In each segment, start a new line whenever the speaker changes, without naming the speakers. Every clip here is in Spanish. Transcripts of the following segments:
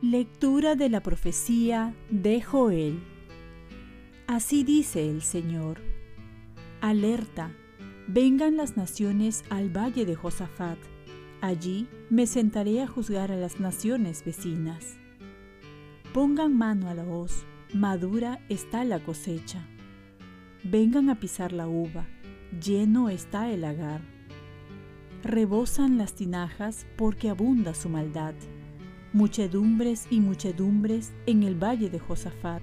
Lectura de la profecía de Joel. Así dice el Señor. Alerta, vengan las naciones al valle de Josafat. Allí me sentaré a juzgar a las naciones vecinas. Pongan mano a la hoz, madura está la cosecha. Vengan a pisar la uva, lleno está el lagar. Rebosan las tinajas porque abunda su maldad muchedumbres y muchedumbres en el valle de Josafat.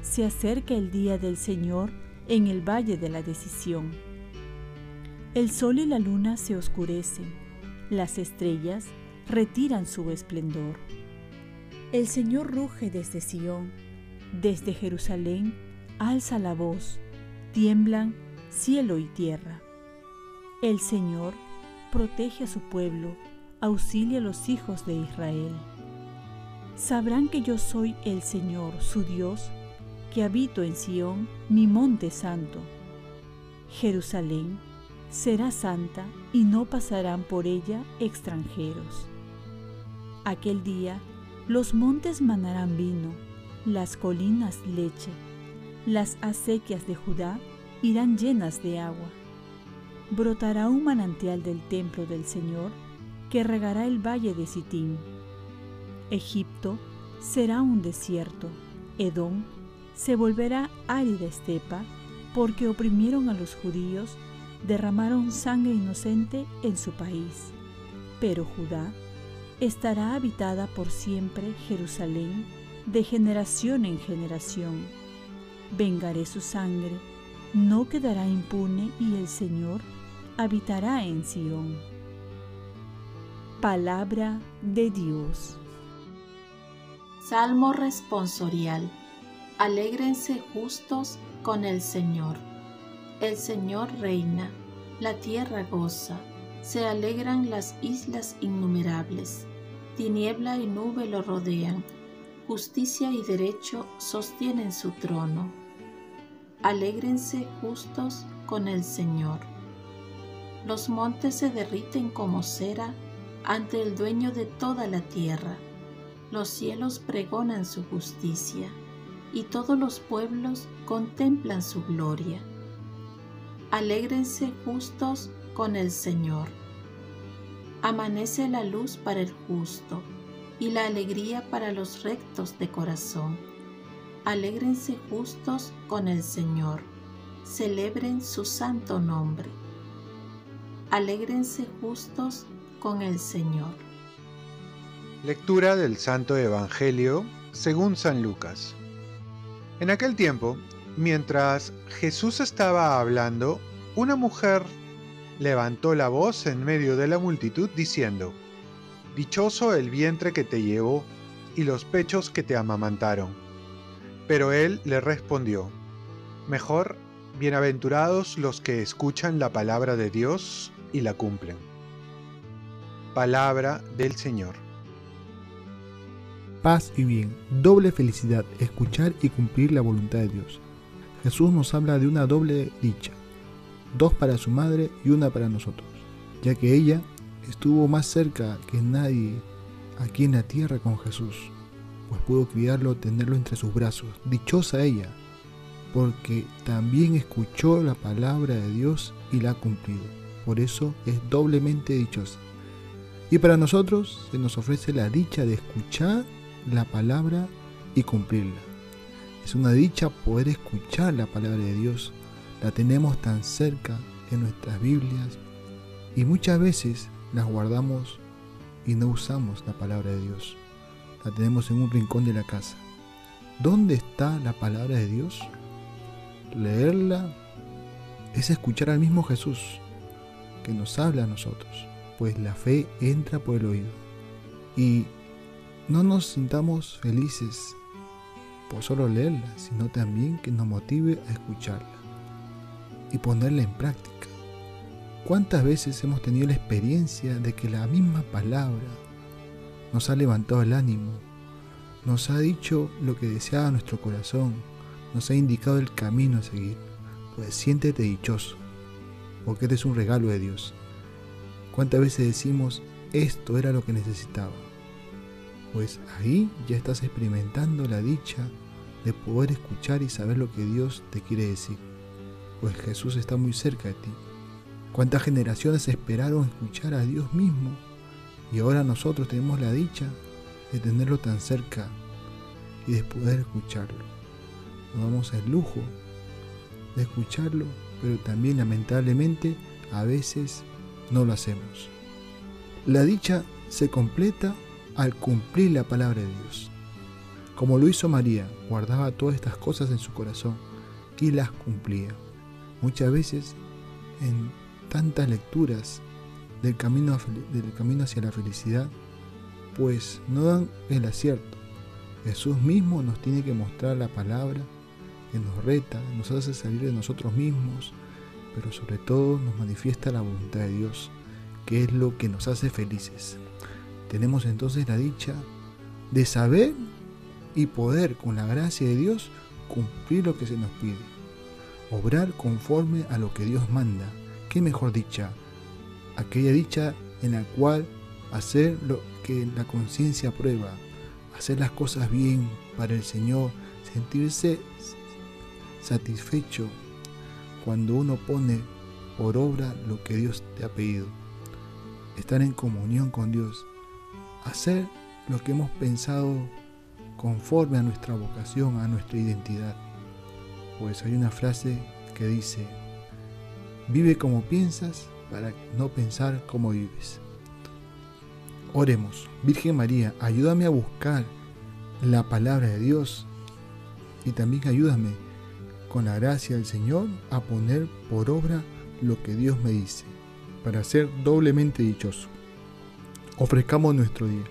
Se acerca el día del Señor en el valle de la decisión. El sol y la luna se oscurecen, las estrellas retiran su esplendor. El Señor ruge desde Sión, desde Jerusalén alza la voz, tiemblan cielo y tierra. El Señor protege a su pueblo, auxilia a los hijos de Israel sabrán que yo soy el Señor, su Dios, que habito en Sión, mi monte santo. Jerusalén será santa y no pasarán por ella extranjeros. Aquel día los montes manarán vino, las colinas leche, las acequias de Judá irán llenas de agua. Brotará un manantial del templo del Señor que regará el valle de Sitín Egipto será un desierto, Edom se volverá árida estepa, porque oprimieron a los judíos, derramaron sangre inocente en su país. Pero Judá estará habitada por siempre Jerusalén, de generación en generación. Vengaré su sangre, no quedará impune y el Señor habitará en Sión. Palabra de Dios.
Salmo responsorial. Alégrense justos con el Señor. El Señor reina, la tierra goza, se alegran las islas innumerables. Tiniebla y nube lo rodean, justicia y derecho sostienen su trono. Alégrense justos con el Señor. Los montes se derriten como cera ante el dueño de toda la tierra los cielos pregonan su justicia, y todos los pueblos contemplan su gloria. Alégrense justos con el Señor. Amanece la luz para el justo y la alegría para los rectos de corazón. Alégrense justos con el Señor. Celebren su santo nombre. Alégrense justos con el Señor.
Lectura del Santo Evangelio según San Lucas. En aquel tiempo, mientras Jesús estaba hablando, una mujer levantó la voz en medio de la multitud diciendo, Dichoso el vientre que te llevó y los pechos que te amamantaron. Pero él le respondió, Mejor, bienaventurados los que escuchan la palabra de Dios y la cumplen. Palabra del Señor
paz y bien, doble felicidad, escuchar y cumplir la voluntad de Dios. Jesús nos habla de una doble dicha, dos para su madre y una para nosotros, ya que ella estuvo más cerca que nadie aquí en la tierra con Jesús, pues pudo criarlo, tenerlo entre sus brazos. Dichosa ella, porque también escuchó la palabra de Dios y la ha cumplido. Por eso es doblemente dichosa. Y para nosotros se nos ofrece la dicha de escuchar la palabra y cumplirla. Es una dicha poder escuchar la palabra de Dios. La tenemos tan cerca en nuestras Biblias y muchas veces las guardamos y no usamos la palabra de Dios. La tenemos en un rincón de la casa. ¿Dónde está la palabra de Dios? Leerla es escuchar al mismo Jesús que nos habla a nosotros, pues la fe entra por el oído. Y no nos sintamos felices por solo leerla, sino también que nos motive a escucharla y ponerla en práctica. ¿Cuántas veces hemos tenido la experiencia de que la misma palabra nos ha levantado el ánimo, nos ha dicho lo que deseaba nuestro corazón, nos ha indicado el camino a seguir. Pues siéntete dichoso, porque este es un regalo de Dios. ¿Cuántas veces decimos, esto era lo que necesitaba? Pues ahí ya estás experimentando la dicha de poder escuchar y saber lo que Dios te quiere decir. Pues Jesús está muy cerca de ti. ¿Cuántas generaciones esperaron escuchar a Dios mismo? Y ahora nosotros tenemos la dicha de tenerlo tan cerca y de poder escucharlo. Nos damos el lujo de escucharlo, pero también lamentablemente a veces no lo hacemos. La dicha se completa al cumplir la palabra de Dios. Como lo hizo María, guardaba todas estas cosas en su corazón y las cumplía. Muchas veces en tantas lecturas del camino, del camino hacia la felicidad, pues no dan el acierto. Jesús mismo nos tiene que mostrar la palabra que nos reta, nos hace salir de nosotros mismos, pero sobre todo nos manifiesta la voluntad de Dios, que es lo que nos hace felices. Tenemos entonces la dicha de saber y poder, con la gracia de Dios, cumplir lo que se nos pide. Obrar conforme a lo que Dios manda. ¿Qué mejor dicha? Aquella dicha en la cual hacer lo que la conciencia aprueba, hacer las cosas bien para el Señor, sentirse satisfecho cuando uno pone por obra lo que Dios te ha pedido. Estar en comunión con Dios. Hacer lo que hemos pensado conforme a nuestra vocación, a nuestra identidad. Pues hay una frase que dice, vive como piensas para no pensar como vives. Oremos, Virgen María, ayúdame a buscar la palabra de Dios y también ayúdame con la gracia del Señor a poner por obra lo que Dios me dice, para ser doblemente dichoso. Ofrezcamos nuestro día.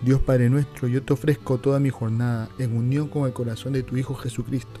Dios Padre nuestro, yo te ofrezco toda mi jornada en unión con el corazón de tu Hijo Jesucristo,